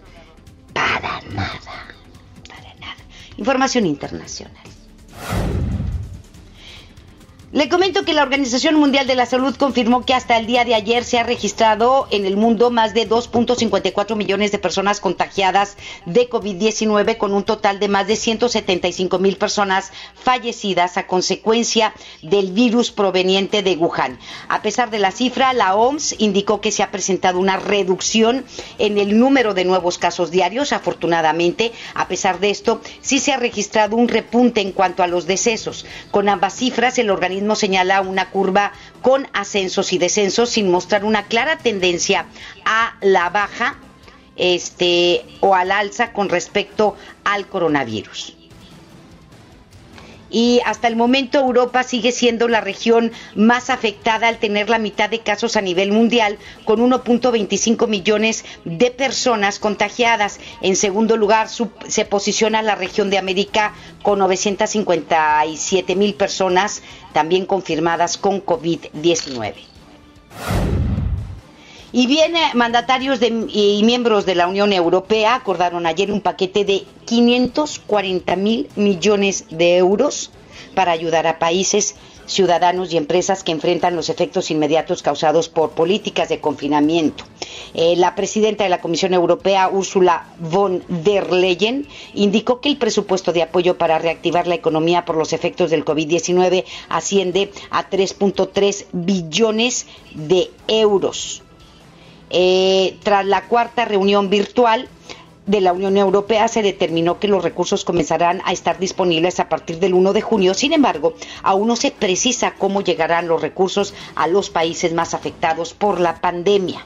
Para nada. Para nada. Información internacional. Le comento que la Organización Mundial de la Salud confirmó que hasta el día de ayer se ha registrado en el mundo más de 2.54 millones de personas contagiadas de COVID-19 con un total de más de 175 mil personas fallecidas a consecuencia del virus proveniente de Wuhan. A pesar de la cifra, la OMS indicó que se ha presentado una reducción en el número de nuevos casos diarios. Afortunadamente, a pesar de esto, sí se ha registrado un repunte en cuanto a los decesos. Con ambas cifras, el organismo señala una curva con ascensos y descensos sin mostrar una clara tendencia a la baja este, o al alza con respecto al coronavirus y hasta el momento Europa sigue siendo la región más afectada al tener la mitad de casos a nivel mundial, con 1.25 millones de personas contagiadas. En segundo lugar se posiciona la región de América con 957 mil personas también confirmadas con COVID-19. Y bien, mandatarios y miembros de la Unión Europea acordaron ayer un paquete de 540 mil millones de euros para ayudar a países, ciudadanos y empresas que enfrentan los efectos inmediatos causados por políticas de confinamiento. Eh, la presidenta de la Comisión Europea, Ursula von der Leyen, indicó que el presupuesto de apoyo para reactivar la economía por los efectos del COVID-19 asciende a 3.3 billones de euros. Eh, tras la cuarta reunión virtual de la Unión Europea se determinó que los recursos comenzarán a estar disponibles a partir del 1 de junio. Sin embargo, aún no se precisa cómo llegarán los recursos a los países más afectados por la pandemia.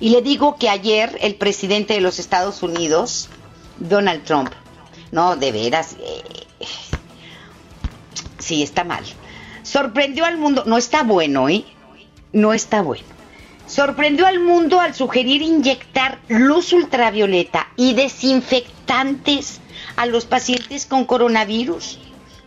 Y le digo que ayer el presidente de los Estados Unidos, Donald Trump, no, de veras, eh, sí, está mal, sorprendió al mundo, no está bueno, ¿eh? No está bueno sorprendió al mundo al sugerir inyectar luz ultravioleta y desinfectantes a los pacientes con coronavirus.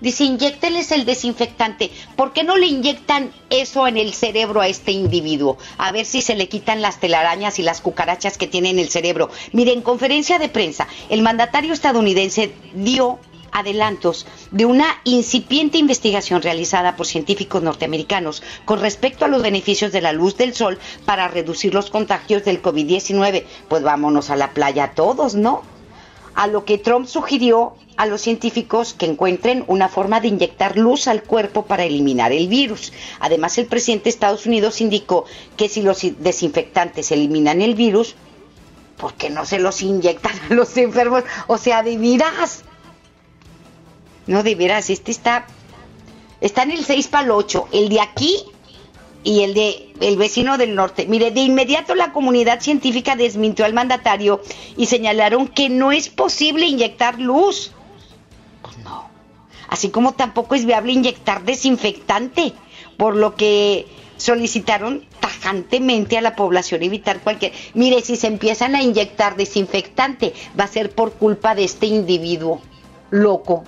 Dice, inyecteles el desinfectante. ¿Por qué no le inyectan eso en el cerebro a este individuo? A ver si se le quitan las telarañas y las cucarachas que tiene en el cerebro. Mire, en conferencia de prensa, el mandatario estadounidense dio adelantos de una incipiente investigación realizada por científicos norteamericanos con respecto a los beneficios de la luz del sol para reducir los contagios del COVID-19. Pues vámonos a la playa todos, ¿no? A lo que Trump sugirió a los científicos que encuentren una forma de inyectar luz al cuerpo para eliminar el virus. Además, el presidente de Estados Unidos indicó que si los desinfectantes eliminan el virus, ¿por qué no se los inyectan a los enfermos? O sea, de vidas. No, de veras, este está. Está en el 6 para el 8. El de aquí y el de el vecino del norte. Mire, de inmediato la comunidad científica desmintió al mandatario y señalaron que no es posible inyectar luz. Pues no. Así como tampoco es viable inyectar desinfectante, por lo que solicitaron tajantemente a la población evitar cualquier... Mire, si se empiezan a inyectar desinfectante, va a ser por culpa de este individuo loco.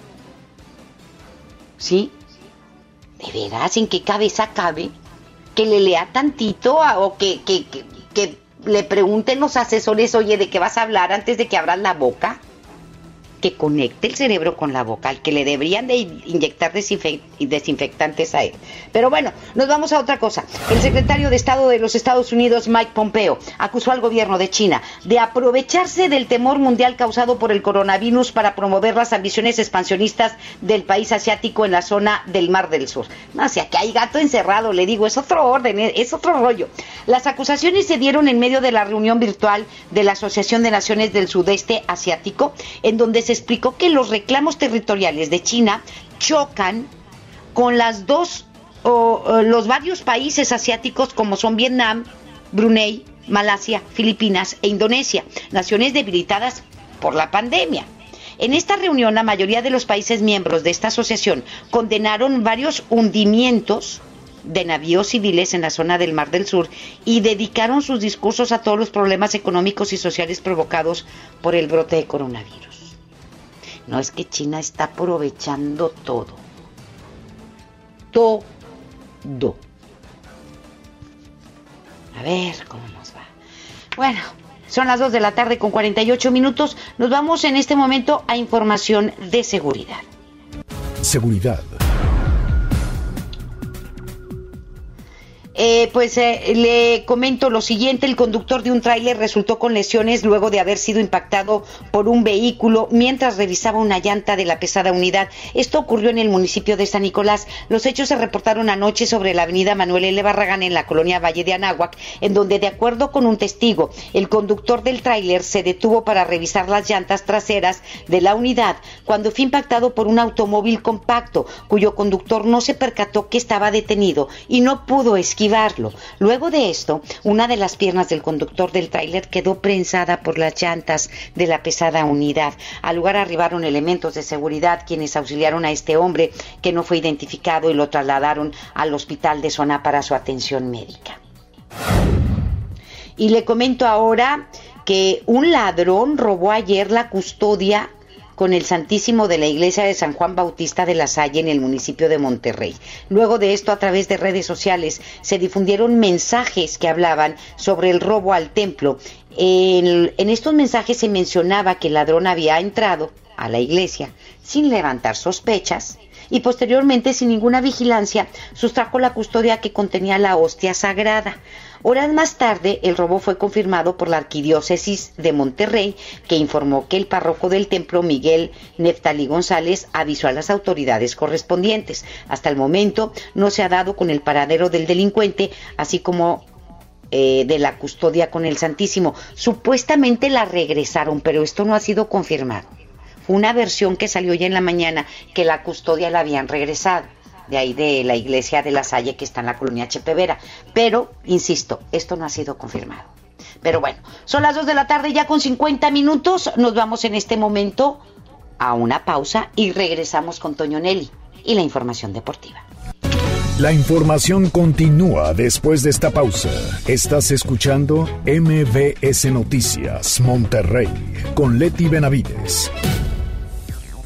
¿Sí? ¿De veras? ¿En qué cabeza cabe? que le lea tantito o que, que, que, que, le pregunten los asesores, oye, ¿de qué vas a hablar antes de que abras la boca? Que conecte el cerebro con la boca, al que le deberían de inyectar desinfectantes a él. Pero bueno, nos vamos a otra cosa. El secretario de Estado de los Estados Unidos, Mike Pompeo, acusó al gobierno de China de aprovecharse del temor mundial causado por el coronavirus para promover las ambiciones expansionistas del país asiático en la zona del Mar del Sur. No, sea que hay gato encerrado, le digo, es otro orden, es otro rollo. Las acusaciones se dieron en medio de la reunión virtual de la Asociación de Naciones del Sudeste Asiático, en donde se explicó que los reclamos territoriales de China chocan con las dos o, los varios países asiáticos como son Vietnam, Brunei, Malasia, Filipinas e Indonesia, naciones debilitadas por la pandemia. En esta reunión, la mayoría de los países miembros de esta asociación condenaron varios hundimientos de navíos civiles en la zona del Mar del Sur y dedicaron sus discursos a todos los problemas económicos y sociales provocados por el brote de coronavirus. No es que China está aprovechando todo. Todo a ver cómo nos va. Bueno, son las 2 de la tarde con 48 minutos. Nos vamos en este momento a información de seguridad. Seguridad Eh, pues eh, le comento lo siguiente, el conductor de un tráiler resultó con lesiones luego de haber sido impactado por un vehículo mientras revisaba una llanta de la pesada unidad. Esto ocurrió en el municipio de San Nicolás. Los hechos se reportaron anoche sobre la avenida Manuel L. Barragán en la colonia Valle de Anáhuac, en donde de acuerdo con un testigo, el conductor del tráiler se detuvo para revisar las llantas traseras de la unidad cuando fue impactado por un automóvil compacto cuyo conductor no se percató que estaba detenido y no pudo esquivar Luego de esto, una de las piernas del conductor del tráiler quedó prensada por las llantas de la pesada unidad. Al lugar arribaron elementos de seguridad quienes auxiliaron a este hombre que no fue identificado y lo trasladaron al hospital de zona para su atención médica. Y le comento ahora que un ladrón robó ayer la custodia con el Santísimo de la Iglesia de San Juan Bautista de la Salle en el municipio de Monterrey. Luego de esto, a través de redes sociales, se difundieron mensajes que hablaban sobre el robo al templo. En, estos mensajes se mencionaba que el ladrón había entrado a la iglesia sin levantar sospechas y posteriormente sin ninguna vigilancia sustrajo la custodia que contenía la hostia sagrada. Horas más tarde, el robo fue confirmado por la Arquidiócesis de Monterrey, que informó que el párroco del templo, Miguel Neftalí González, avisó a las autoridades correspondientes. Hasta el momento no se ha dado con el paradero del delincuente, así como eh, de la custodia con el Santísimo. Supuestamente la regresaron, pero esto no ha sido confirmado. Fue una versión que salió ya en la mañana que la custodia la habían regresado de ahí de la iglesia de la Salle que está en la colonia Chepevera. Pero, insisto, esto no ha sido confirmado. Pero bueno, son las 2 de la tarde ya con 50 minutos. Nos vamos en este momento a una pausa y regresamos con Toño Nelly y la información deportiva. La información continúa después de esta pausa. Estás escuchando MBS Noticias Monterrey con Leti Benavides.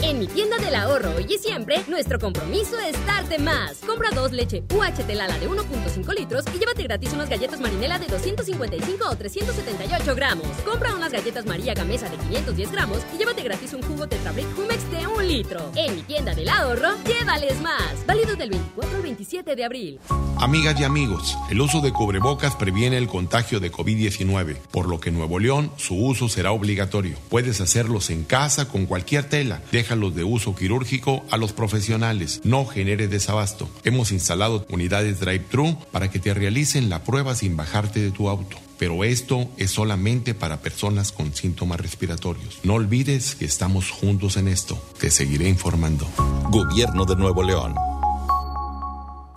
En mi tienda del ahorro hoy y siempre, nuestro compromiso es darte más. Compra dos leche UHT Lala de 1.5 litros y llévate gratis unas galletas marinela de 255 o 378 gramos. Compra unas galletas María Gamesa de 510 gramos y llévate gratis un jugo Tetrabric Humex de 1 litro. En mi tienda del ahorro, llévales más. Válido del 24 al 27 de abril. Amigas y amigos, el uso de cubrebocas previene el contagio de COVID-19, por lo que en Nuevo León su uso será obligatorio. Puedes hacerlos en casa con cualquier tela. De uso quirúrgico a los profesionales. No genere desabasto. Hemos instalado unidades drive-thru para que te realicen la prueba sin bajarte de tu auto. Pero esto es solamente para personas con síntomas respiratorios. No olvides que estamos juntos en esto. Te seguiré informando. Gobierno de Nuevo León.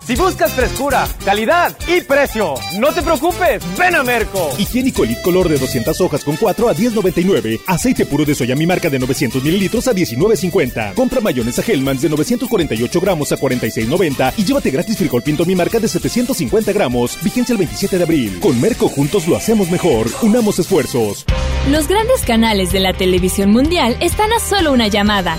Si buscas frescura, calidad y precio, no te preocupes, ven a Merco. Higiénico Elite Color de 200 hojas con 4 a 10.99. Aceite puro de soya mi marca de 900 mililitros a 19.50. Compra mayonesa Hellmann's de 948 gramos a 46.90 y llévate gratis frijol pinto mi marca de 750 gramos. Vigencia el 27 de abril. Con Merco juntos lo hacemos mejor. Unamos esfuerzos. Los grandes canales de la televisión mundial están a solo una llamada.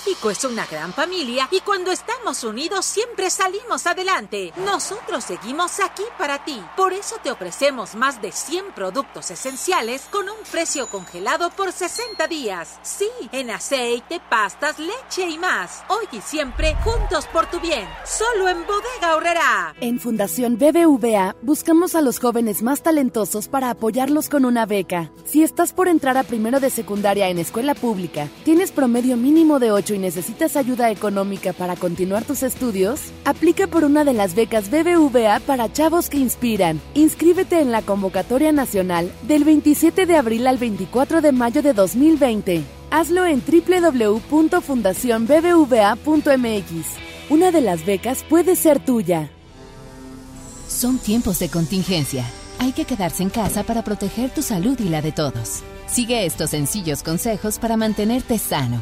Es una gran familia y cuando estamos unidos siempre salimos adelante. Nosotros seguimos aquí para ti. Por eso te ofrecemos más de 100 productos esenciales con un precio congelado por 60 días. Sí, en aceite, pastas, leche y más. Hoy y siempre juntos por tu bien. Solo en Bodega Horrera. En Fundación BBVA buscamos a los jóvenes más talentosos para apoyarlos con una beca. Si estás por entrar a primero de secundaria en escuela pública, tienes promedio mínimo de 8 y necesitas ayuda económica para continuar tus estudios, aplica por una de las becas BBVA para chavos que inspiran. Inscríbete en la convocatoria nacional del 27 de abril al 24 de mayo de 2020. Hazlo en www.fundacionbbva.mx. Una de las becas puede ser tuya. Son tiempos de contingencia. Hay que quedarse en casa para proteger tu salud y la de todos. Sigue estos sencillos consejos para mantenerte sano.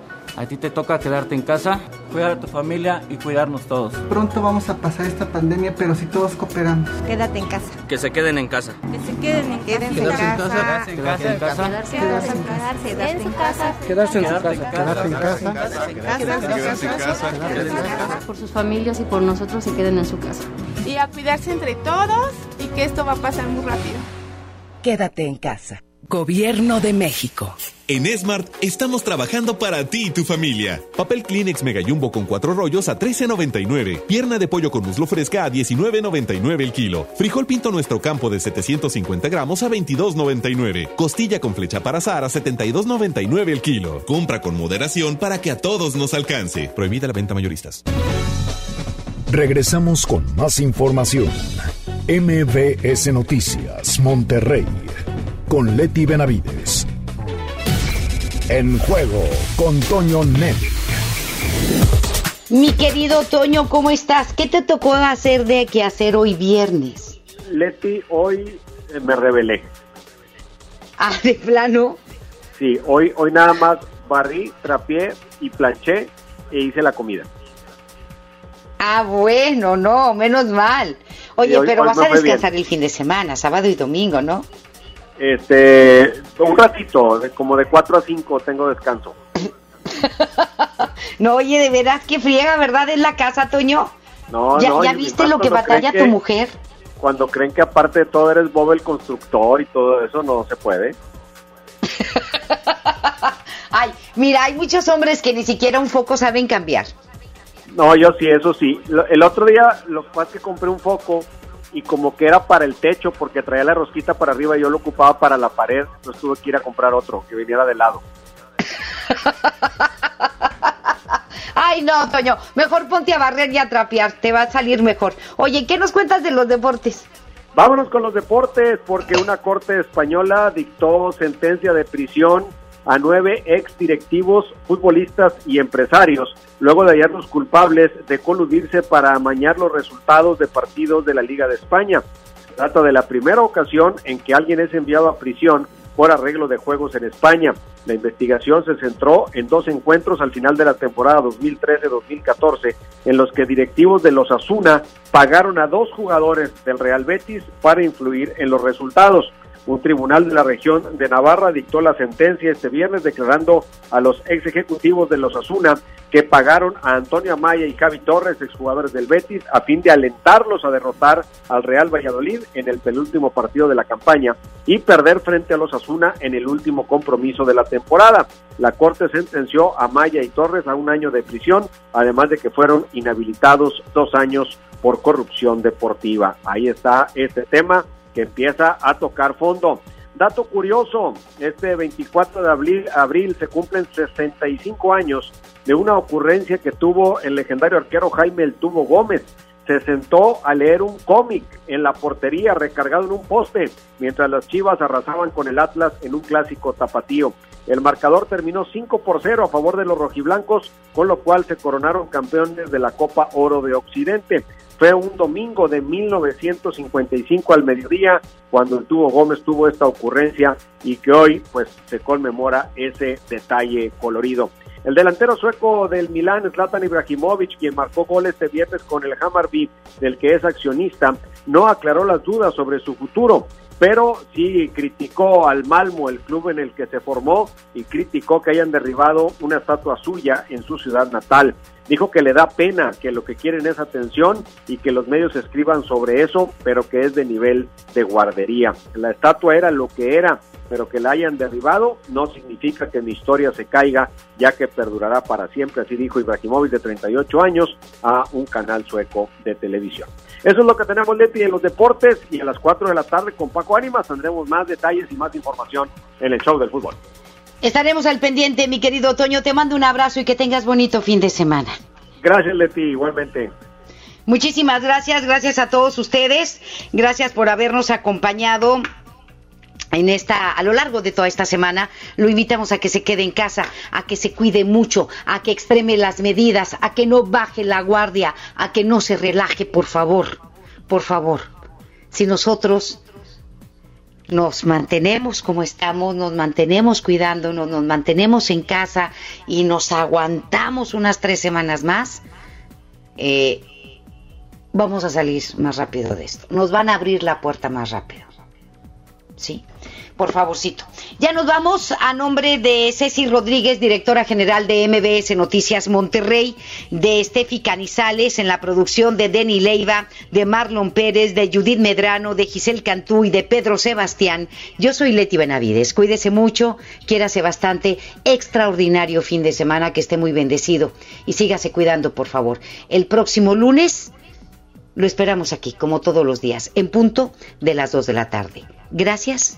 A ti te toca quedarte en casa, cuidar a tu familia y cuidarnos todos. Pronto vamos a pasar esta pandemia, pero si todos cooperamos. Quédate en casa. Que se queden en casa. Que se queden en casa. Quédense en casa. Quedarse en casa. Quedarse en casa. Quedarse en casa. Quedarse en su casa. Quedarse en casa. Quedarse en casa. Por sus familias y por nosotros se queden en su casa. Y a cuidarse entre todos y que esto va a pasar muy rápido. Quédate en casa. Gobierno de México. En Smart estamos trabajando para ti y tu familia. Papel Kleenex Mega Jumbo con cuatro rollos a 13.99. Pierna de pollo con muslo fresca a 19.99 el kilo. Frijol pinto nuestro campo de 750 gramos a 22.99. Costilla con flecha para azar a 72.99 el kilo. Compra con moderación para que a todos nos alcance. Prohibida la venta mayoristas. Regresamos con más información. MBS Noticias, Monterrey, con Leti Benavides. En juego con Toño Net. Mi querido Toño, ¿cómo estás? ¿Qué te tocó hacer de qué hacer hoy viernes? Leti, hoy eh, me rebelé. Ah, de plano. Sí, hoy, hoy nada más barrí, trapié y planché e hice la comida. Ah, bueno, no, menos mal. Oye, Sí, hoy- pero hoy vas a bien. descansar el fin de semana, sábado y domingo, ¿no? Este, un ratito, de, como de 4 a 5 tengo descanso. no, oye, de veras que friega, ¿verdad? Es la casa, Toño. No, ¿Ya, no, ya viste lo que batalla tu que- mujer? Cuando creen que aparte de todo eres Bob el constructor y todo eso, no se puede. Ay, mira, hay muchos hombres que ni siquiera un foco saben cambiar. No, yo sí, eso sí. Lo- El otro día lo que pasa es que compré un foco y como que era para el techo porque traía la rosquita para arriba y yo lo ocupaba para la pared, entonces tuve que ir a comprar otro que viniera de lado. Ay, no, Toño, mejor ponte a barrer y a trapear, te va a salir mejor. Oye, ¿qué nos cuentas de los deportes? Vámonos con los deportes porque una corte española dictó sentencia de prisión a nueve ex directivos, futbolistas y empresarios, luego de hallarlos culpables de coludirse para amañar los resultados de partidos de la Liga de España. Se trata de la primera ocasión en que alguien es enviado a prisión por arreglo de juegos en España. La investigación se centró en dos encuentros al final de la temporada 2013-2014 en los que directivos de los Asuna pagaron a dos jugadores del Real Betis para influir en los resultados. Un tribunal de la región de Navarra dictó la sentencia este viernes declarando a los ex ejecutivos de los Asuna que pagaron a Antonio Amaya y Javi Torres, exjugadores del Betis, a fin de alentarlos a derrotar al Real Valladolid en el penúltimo partido de la campaña y perder frente a los Asuna en el último compromiso de la temporada. La Corte sentenció a Maya y Torres a un año de prisión, además de que fueron inhabilitados dos años por corrupción deportiva. Ahí está este tema que empieza a tocar fondo. Dato curioso, este 24 de abril, se cumplen 65 años de una ocurrencia que tuvo el legendario arquero Jaime El Tubo Gómez. Se sentó a leer un cómic en la portería recargado en un poste, mientras las Chivas arrasaban con el Atlas en un clásico tapatío. El marcador terminó 5 por 0 a favor de los rojiblancos, con lo cual se coronaron campeones de la Copa Oro de Occidente. Fue un domingo de 1955 al mediodía cuando el Tubo Gómez tuvo esta ocurrencia y que hoy pues se conmemora ese detalle colorido. El delantero sueco del Milán, Zlatan Ibrahimovic, quien marcó gol este viernes con el Hammarby, del que es accionista, no aclaró las dudas sobre su futuro, pero sí criticó al Malmo, el club en el que se formó, y criticó que hayan derribado una estatua suya en su ciudad natal. Dijo que le da pena, que lo que quieren es atención y que los medios escriban sobre eso, pero que es de nivel de guardería. La estatua era lo que era, pero que la hayan derribado no significa que mi historia se caiga, ya que perdurará para siempre, así dijo Ibrahimovic de 38 años a un canal sueco de televisión. Eso es lo que tenemos, Leti, en los deportes y a las 4 de la tarde con Paco Ánimas tendremos más detalles y más información en el show del fútbol. Estaremos al pendiente, mi querido Toño. Te mando un abrazo y que tengas bonito fin de semana. Gracias, Leti, igualmente. Muchísimas gracias, gracias a todos ustedes, gracias por habernos acompañado en esta a lo largo de toda esta semana. Lo invitamos a que se quede en casa, a que se cuide mucho, a que extreme las medidas, a que no baje la guardia, a que no se relaje, por favor. Por favor. Si nosotros nos mantenemos como estamos, nos mantenemos cuidándonos, nos mantenemos en casa y nos aguantamos unas tres semanas más, eh, vamos a salir más rápido de esto. Nos van a abrir la puerta más rápido. Sí, por favorcito. Ya nos vamos a nombre de Ceci Rodríguez, directora general de MBS Noticias Monterrey, de Steffi Canizales en la producción de Denny Leiva, de Marlon Pérez, de Judith Medrano, de Giselle Cantú y de Pedro Sebastián. Yo soy Leti Benavides. Cuídese mucho, quiérase bastante. Extraordinario fin de semana, que esté muy bendecido. Y sígase cuidando, por favor. El próximo lunes lo esperamos aquí, como todos los días, en punto de las 2 de la tarde. Gracias